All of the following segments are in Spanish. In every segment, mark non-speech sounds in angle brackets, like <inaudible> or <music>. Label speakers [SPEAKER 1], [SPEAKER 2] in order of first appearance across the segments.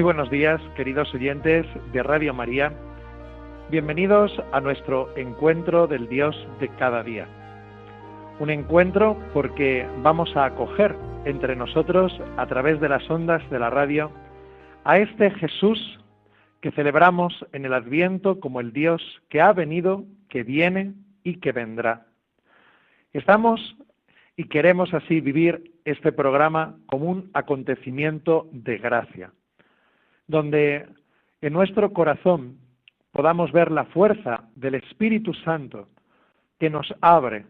[SPEAKER 1] Muy buenos días, queridos oyentes de Radio María. Bienvenidos a nuestro encuentro del Dios de cada día. Un encuentro porque vamos a acoger entre nosotros, a través de las ondas de la radio, a este Jesús que celebramos en el Adviento como el Dios que ha venido, que viene y que vendrá. Estamos y queremos así vivir este programa como un acontecimiento de gracia donde en nuestro corazón podamos ver la fuerza del Espíritu Santo que nos abre,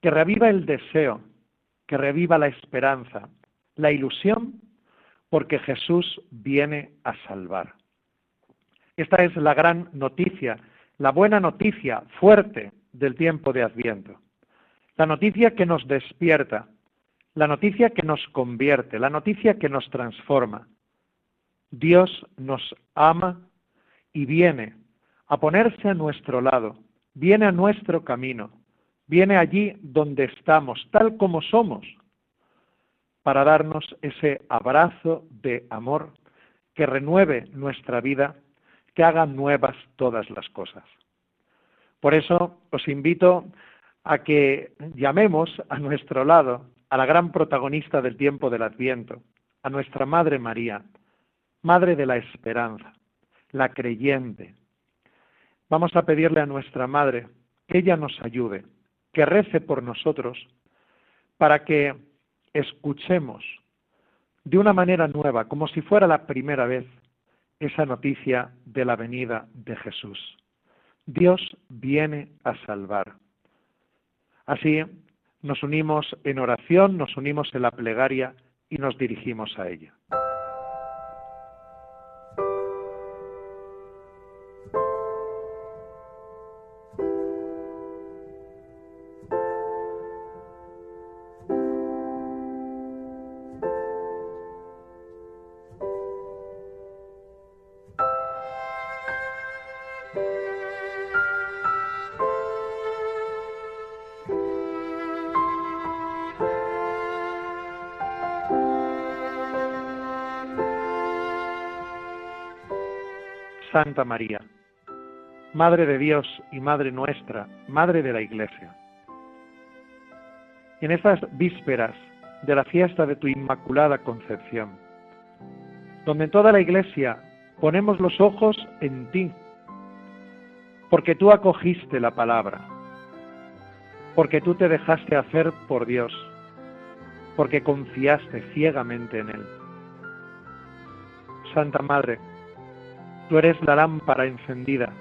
[SPEAKER 1] que reviva el deseo, que reviva la esperanza, la ilusión, porque Jesús viene a salvar. Esta es la gran noticia, la buena noticia fuerte del tiempo de Adviento. La noticia que nos despierta, la noticia que nos convierte, la noticia que nos transforma, Dios nos ama y viene a ponerse a nuestro lado, viene a nuestro camino, viene allí donde estamos, tal como somos, para darnos ese abrazo de amor que renueve nuestra vida, que haga nuevas todas las cosas. Por eso os invito a que llamemos a nuestro lado a la gran protagonista del tiempo del Adviento, a nuestra Madre María, Madre de la Esperanza, la creyente. Vamos a pedirle a nuestra Madre que ella nos ayude, que rece por nosotros, para que escuchemos de una manera nueva, como si fuera la primera vez, esa noticia de la venida de Jesús. Dios viene a salvar. Así nos unimos en oración, nos unimos en la plegaria y nos dirigimos a ella. Santa María, Madre de Dios y Madre nuestra, Madre de la Iglesia. En estas vísperas de la fiesta de tu Inmaculada Concepción, donde en toda la Iglesia ponemos los ojos en ti, porque tú acogiste la palabra, porque tú te dejaste hacer por Dios, porque confiaste ciegamente en Él. Santa Madre, Tú eres la lámpara encendida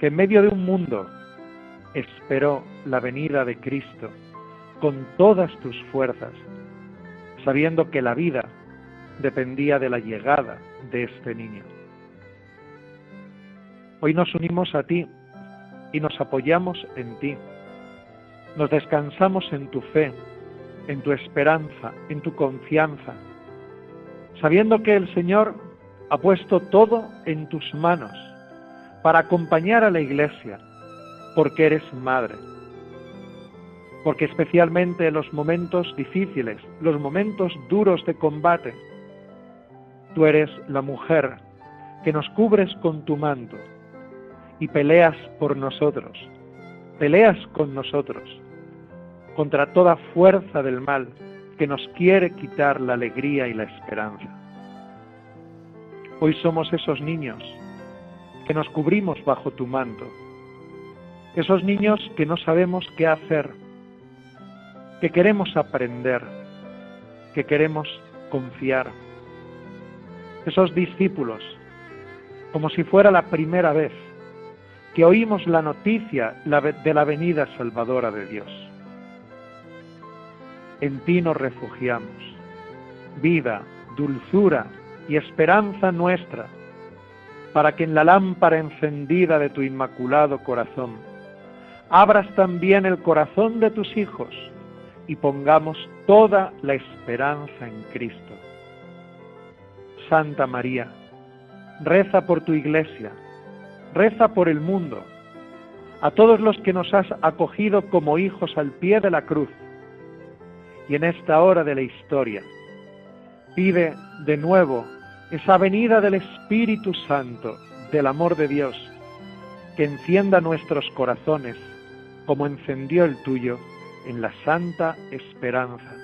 [SPEAKER 1] que en medio de un mundo esperó la venida de Cristo con todas tus fuerzas, sabiendo que la vida dependía de la llegada de este niño. Hoy nos unimos a ti y nos apoyamos en ti. Nos descansamos en tu fe, en tu esperanza, en tu confianza, sabiendo que el Señor ha puesto todo en tus manos para acompañar a la iglesia, porque eres madre. Porque especialmente en los momentos difíciles, los momentos duros de combate, tú eres la mujer que nos cubres con tu manto y peleas por nosotros, peleas con nosotros contra toda fuerza del mal que nos quiere quitar la alegría y la esperanza. Hoy somos esos niños que nos cubrimos bajo tu manto, Esos niños que no sabemos qué hacer, que queremos aprender, que queremos confiar. Esos discípulos, como si fuera la primera vez que oímos la noticia de la venida salvadora de Dios. En ti nos refugiamos, vida, dulzura y esperanza nuestra, para que en la lámpara encendida de tu inmaculado corazón abras también el corazón de tus hijos y pongamos toda la esperanza en Cristo. Santa María, reza por tu iglesia, reza por el mundo, a todos los que nos has acogido como hijos al pie de la cruz. Y en esta hora de la historia, pide de nuevo esa venida del Espíritu Santo, del amor de Dios, que encienda nuestros corazones como encendió el tuyo en la santa esperanza.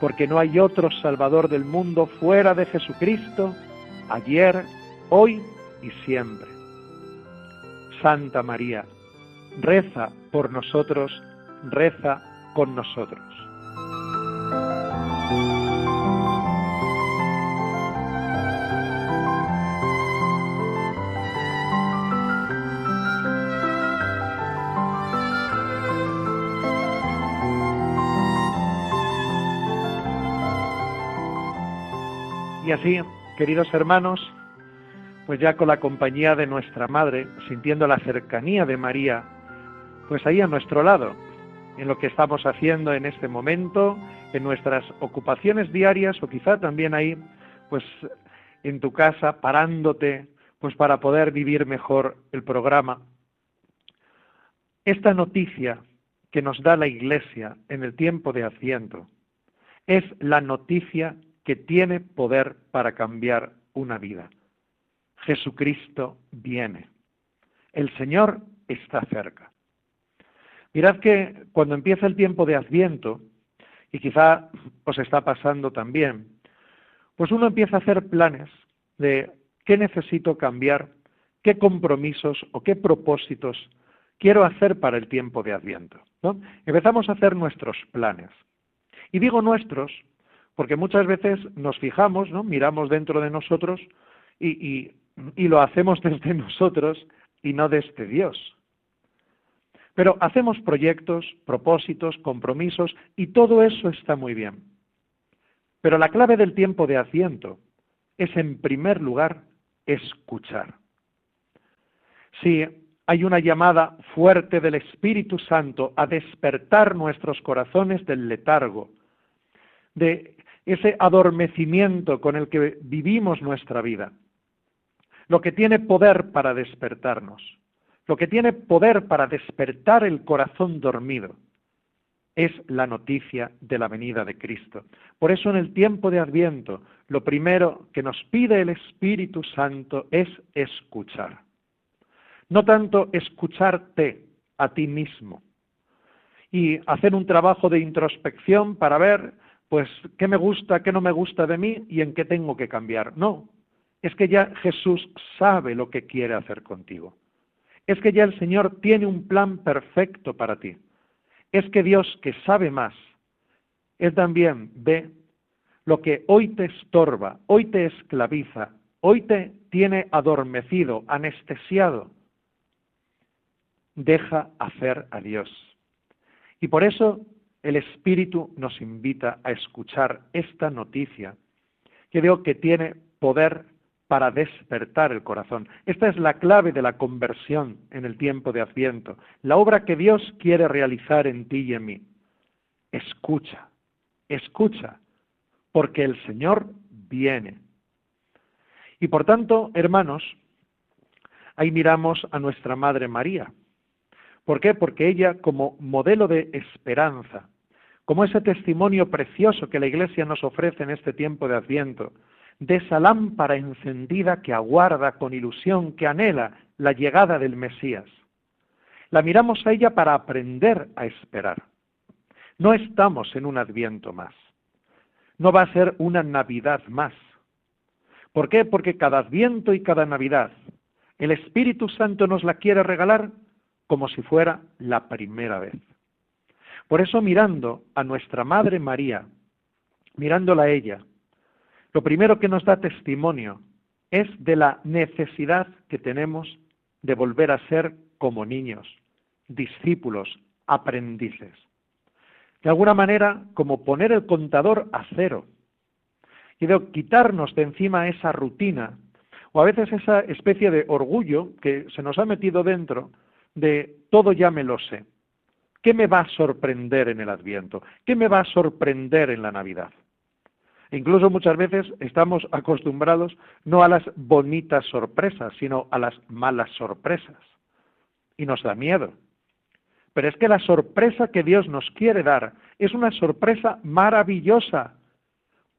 [SPEAKER 1] Porque no hay otro Salvador del mundo fuera de Jesucristo, ayer, hoy y siempre. Santa María, reza por nosotros, reza con nosotros. Y así, queridos hermanos, pues ya con la compañía de nuestra Madre, sintiendo la cercanía de María, pues ahí a nuestro lado, en lo que estamos haciendo en este momento, en nuestras ocupaciones diarias o quizá también ahí, pues en tu casa, parándote, pues para poder vivir mejor el programa. Esta noticia que nos da la Iglesia en el tiempo de Adviento es la noticia que tiene poder para cambiar una vida. Jesucristo viene. El Señor está cerca. Mirad que cuando empieza el tiempo de Adviento, y quizá os está pasando también, pues uno empieza a hacer planes de qué necesito cambiar, qué compromisos o qué propósitos quiero hacer para el tiempo de Adviento. Empezamos a hacer nuestros planes. Y digo nuestros porque muchas veces nos fijamos, ¿no? miramos dentro de nosotros y, y lo hacemos <laughs> desde nosotros y no desde Dios. Pero hacemos proyectos, propósitos, compromisos y todo eso está muy bien. Pero la clave del tiempo de asiento es, en primer lugar, escuchar. Si hay una llamada fuerte del Espíritu Santo a despertar nuestros corazones del letargo, de ese adormecimiento con el que vivimos nuestra vida. Lo que tiene poder para despertarnos, lo que tiene poder para despertar el corazón dormido, es la noticia de la venida de Cristo. Por eso en el tiempo de Adviento, lo primero que nos pide el Espíritu Santo es escuchar. No tanto escucharte a ti mismo y hacer un trabajo de introspección para ver pues qué me gusta, qué no me gusta de mí y en qué tengo que cambiar. No, es que ya Jesús sabe lo que quiere hacer contigo. Es que ya el Señor tiene un plan perfecto para ti. Es que Dios que sabe más, Él también ve lo que hoy te estorba, hoy te esclaviza, hoy te tiene adormecido, anestesiado. Deja hacer a Dios. Y por eso el Espíritu nos invita a escuchar esta noticia que veo que tiene poder para despertar el corazón. Esta es la clave de la conversión en el tiempo de Adviento, la obra que Dios quiere realizar en ti y en mí. Escucha, escucha, porque el Señor viene. Y por tanto, hermanos, ahí miramos a nuestra Madre María, ¿Por qué? Porque ella, como modelo de esperanza, como ese testimonio precioso que la Iglesia nos ofrece en este tiempo de Adviento, de esa lámpara encendida que aguarda con ilusión, que anhela la llegada del Mesías. La miramos a ella para aprender a esperar. No estamos en un Adviento más. No va a ser una Navidad más. ¿Por qué? Porque cada Adviento y cada Navidad el Espíritu Santo nos la quiere regalar como si fuera la primera vez. Por eso mirando a nuestra Madre María, mirándola a ella, lo primero que nos da testimonio es de la necesidad que tenemos de volver a ser como niños, discípulos, aprendices. De alguna manera, como poner el contador a cero y de quitarnos de encima esa rutina o a veces esa especie de orgullo que se nos ha metido dentro de todo ya me lo sé. ¿Qué me va a sorprender en el Adviento? ¿Qué me va a sorprender en la Navidad? Incluso muchas veces estamos acostumbrados no a las bonitas sorpresas, sino a las malas sorpresas. Y nos da miedo. Pero es que la sorpresa que Dios nos quiere dar es una sorpresa maravillosa.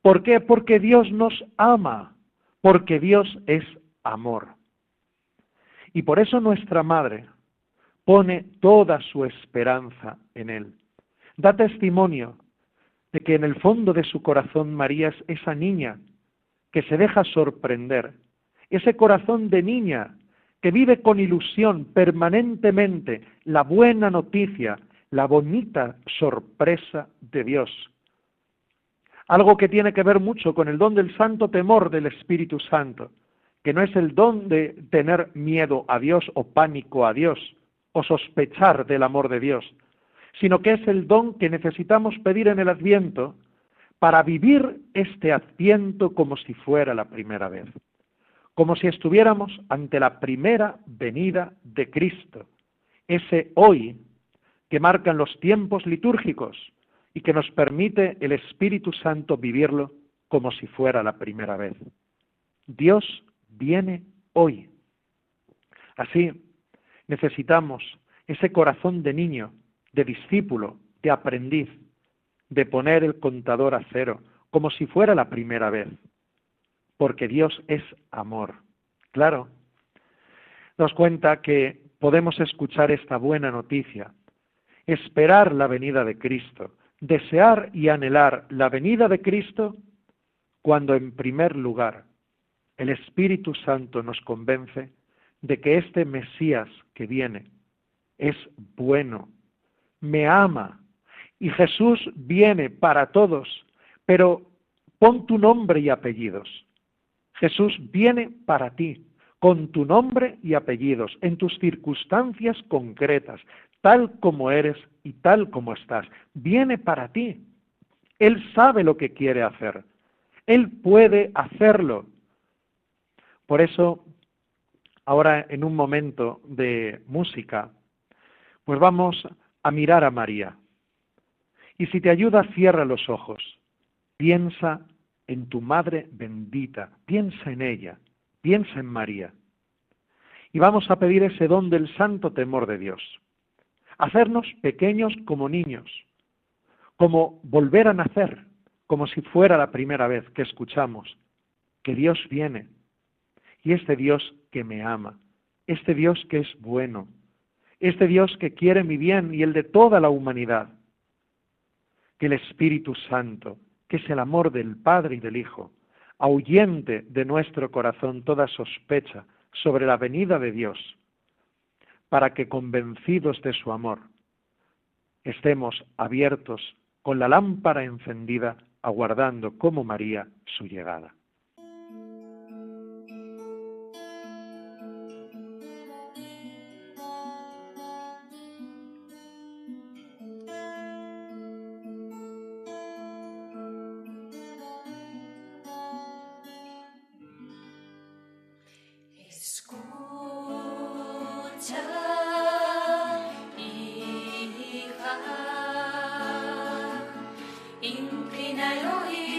[SPEAKER 1] ¿Por qué? Porque Dios nos ama, porque Dios es amor. Y por eso nuestra Madre pone toda su esperanza en Él. Da testimonio de que en el fondo de su corazón María es esa niña que se deja sorprender, ese corazón de niña que vive con ilusión permanentemente la buena noticia, la bonita sorpresa de Dios. Algo que tiene que ver mucho con el don del santo temor del Espíritu Santo, que no es el don de tener miedo a Dios o pánico a Dios o sospechar del amor de Dios, sino que es el don que necesitamos pedir en el adviento para vivir este adviento como si fuera la primera vez, como si estuviéramos ante la primera venida de Cristo, ese hoy que marcan los tiempos litúrgicos y que nos permite el Espíritu Santo vivirlo como si fuera la primera vez. Dios viene hoy. Así necesitamos ese corazón de niño de discípulo, de aprendiz, de poner el contador a cero, como si fuera la primera vez, porque Dios es amor. Claro, nos cuenta que podemos escuchar esta buena noticia, esperar la venida de Cristo, desear y anhelar la venida de Cristo cuando en primer lugar el Espíritu Santo nos convence de que este Mesías que viene es bueno, me ama. Y Jesús viene para todos, pero pon tu nombre y apellidos. Jesús viene para ti, con tu nombre y apellidos, en tus circunstancias concretas, tal como eres y tal como estás. Viene para ti. Él sabe lo que quiere hacer. Él puede hacerlo. Por eso, ahora en un momento de música, pues vamos a mirar a María. Y si te ayuda, cierra los ojos. Piensa en tu Madre bendita, piensa en ella, piensa en María. Y vamos a pedir ese don del santo temor de Dios. Hacernos pequeños como niños, como volver a nacer, como si fuera la primera vez que escuchamos que Dios viene. Y este Dios que me ama, este Dios que es bueno, este Dios que quiere mi bien y el de toda la humanidad. Que el Espíritu Santo, que es el amor del Padre y del Hijo, ahuyente de nuestro corazón toda sospecha sobre la venida de Dios, para que convencidos de su amor, estemos abiertos con la lámpara encendida, aguardando como María su llegada. Nairobi.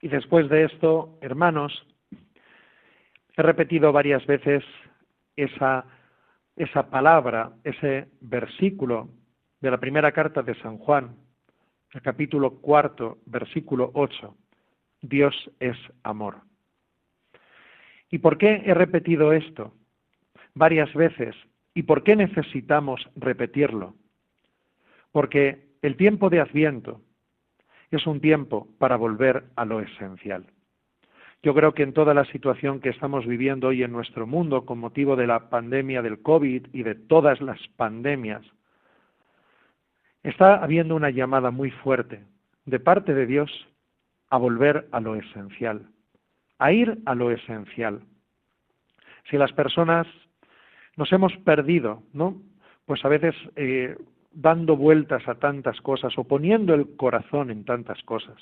[SPEAKER 1] Y después de esto, hermanos, he repetido varias veces esa, esa palabra, ese versículo de la primera carta de San Juan, el capítulo cuarto, versículo ocho. Dios es amor. ¿Y por qué he repetido esto varias veces? ¿Y por qué necesitamos repetirlo? Porque el tiempo de Adviento, es un tiempo para volver a lo esencial. Yo creo que en toda la situación que estamos viviendo hoy en nuestro mundo con motivo de la pandemia del COVID y de todas las pandemias, está habiendo una llamada muy fuerte de parte de Dios a volver a lo esencial, a ir a lo esencial. Si las personas nos hemos perdido, ¿no? Pues a veces eh, dando vueltas a tantas cosas o poniendo el corazón en tantas cosas.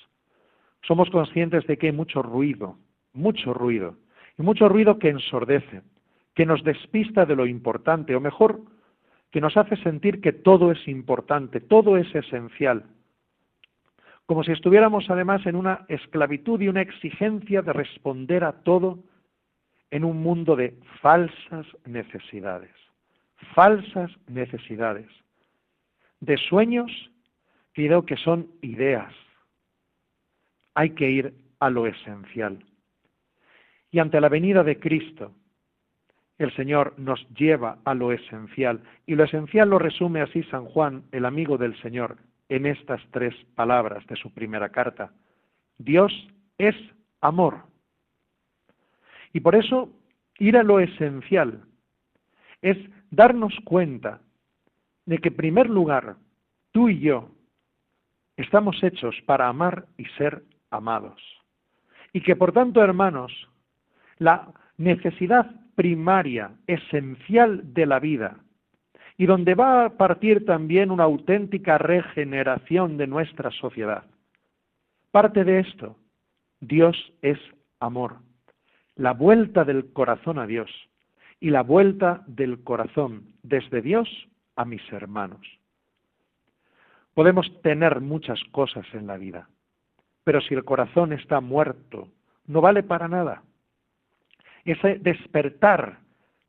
[SPEAKER 1] Somos conscientes de que hay mucho ruido, mucho ruido, y mucho ruido que ensordece, que nos despista de lo importante, o mejor, que nos hace sentir que todo es importante, todo es esencial, como si estuviéramos además en una esclavitud y una exigencia de responder a todo en un mundo de falsas necesidades, falsas necesidades de sueños, creo que son ideas. Hay que ir a lo esencial. Y ante la venida de Cristo, el Señor nos lleva a lo esencial. Y lo esencial lo resume así San Juan, el amigo del Señor, en estas tres palabras de su primera carta. Dios es amor. Y por eso ir a lo esencial es darnos cuenta de que, en primer lugar, tú y yo estamos hechos para amar y ser amados. Y que, por tanto, hermanos, la necesidad primaria, esencial de la vida, y donde va a partir también una auténtica regeneración de nuestra sociedad. Parte de esto, Dios es amor, la vuelta del corazón a Dios y la vuelta del corazón desde Dios a mis hermanos. Podemos tener muchas cosas en la vida, pero si el corazón está muerto, no vale para nada. Ese despertar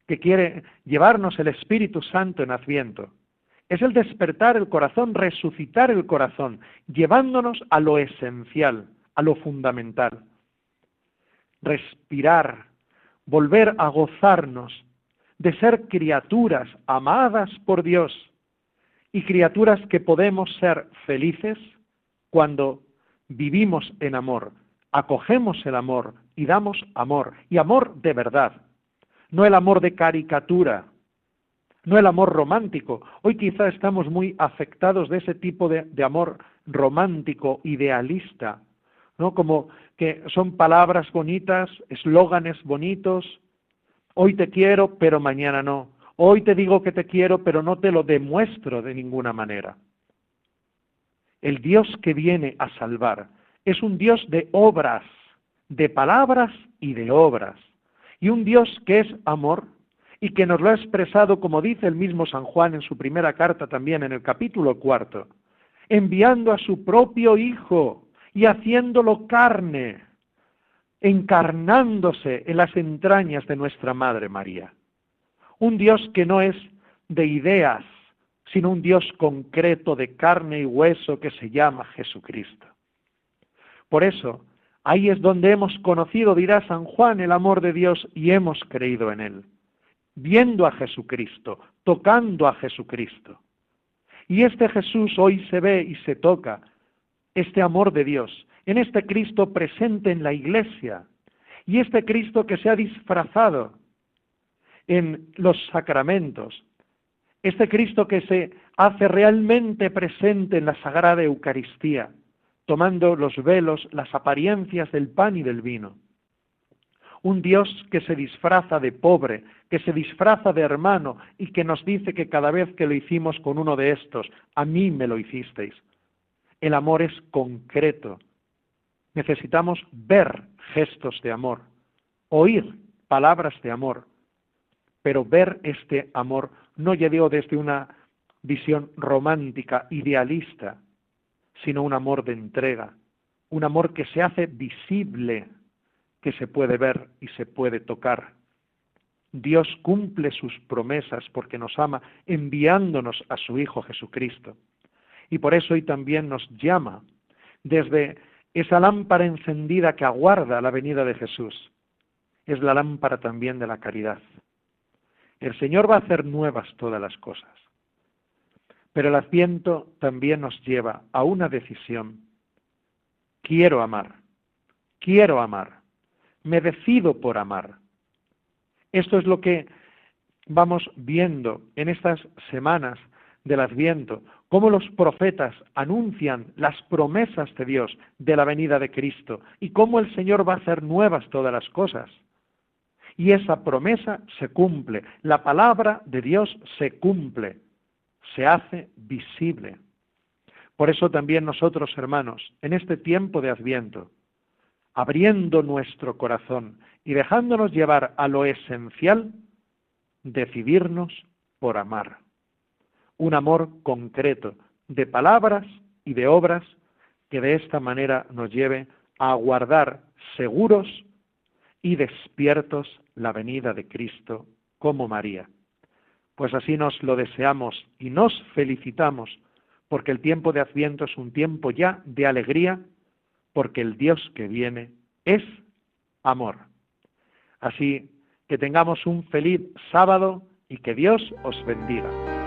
[SPEAKER 1] que quiere llevarnos el Espíritu Santo en Adviento es el despertar el corazón, resucitar el corazón, llevándonos a lo esencial, a lo fundamental. Respirar, volver a gozarnos de ser criaturas amadas por Dios y criaturas que podemos ser felices cuando vivimos en amor, acogemos el amor y damos amor, y amor de verdad, no el amor de caricatura, no el amor romántico. Hoy quizá estamos muy afectados de ese tipo de, amor romántico, idealista, ¿no? Como que son palabras bonitas, eslóganes bonitos, Hoy te quiero, pero mañana no. Hoy te digo que te quiero, pero no te lo demuestro de ninguna manera. El Dios que viene a salvar es un Dios de obras, de palabras y de obras. Y un Dios que es amor y que nos lo ha expresado, como dice el mismo San Juan en su primera carta también en el capítulo cuarto, enviando a su propio Hijo y haciéndolo carne encarnándose en las entrañas de nuestra Madre María. Un Dios que no es de ideas, sino un Dios concreto de carne y hueso que se llama Jesucristo. Por eso, ahí es donde hemos conocido, dirá San Juan, el amor de Dios y hemos creído en Él, viendo a Jesucristo, tocando a Jesucristo. Y este Jesús hoy se ve y se toca, este amor de Dios, en este Cristo presente en la iglesia, y este Cristo que se ha disfrazado en los sacramentos, este Cristo que se hace realmente presente en la Sagrada Eucaristía, tomando los velos, las apariencias del pan y del vino. Un Dios que se disfraza de pobre, que se disfraza de hermano y que nos dice que cada vez que lo hicimos con uno de estos, a mí me lo hicisteis. El amor es concreto. Necesitamos ver gestos de amor, oír palabras de amor, pero ver este amor no llegó desde una visión romántica, idealista, sino un amor de entrega, un amor que se hace visible, que se puede ver y se puede tocar. Dios cumple sus promesas porque nos ama enviándonos a su Hijo Jesucristo. Y por eso hoy también nos llama desde esa lámpara encendida que aguarda la venida de Jesús. Es la lámpara también de la caridad. El Señor va a hacer nuevas todas las cosas. Pero el Adviento también nos lleva a una decisión. Quiero amar, quiero amar, me decido por amar. Esto es lo que vamos viendo en estas semanas del Adviento, cómo los profetas anuncian las promesas de Dios de la venida de Cristo y cómo el Señor va a hacer nuevas todas las cosas. Y esa promesa se cumple, la palabra de Dios se cumple, se hace visible. Por eso también nosotros, hermanos, en este tiempo de Adviento, abriendo nuestro corazón y dejándonos llevar a lo esencial, decidirnos por amar. Un amor concreto, de palabras y de obras, que de esta manera nos lleve a aguardar seguros y despiertos la venida de Cristo como María. Pues así nos lo deseamos y nos felicitamos, porque el tiempo de Adviento es un tiempo ya de alegría, porque el Dios que viene es amor. Así que tengamos un feliz sábado y que Dios os bendiga.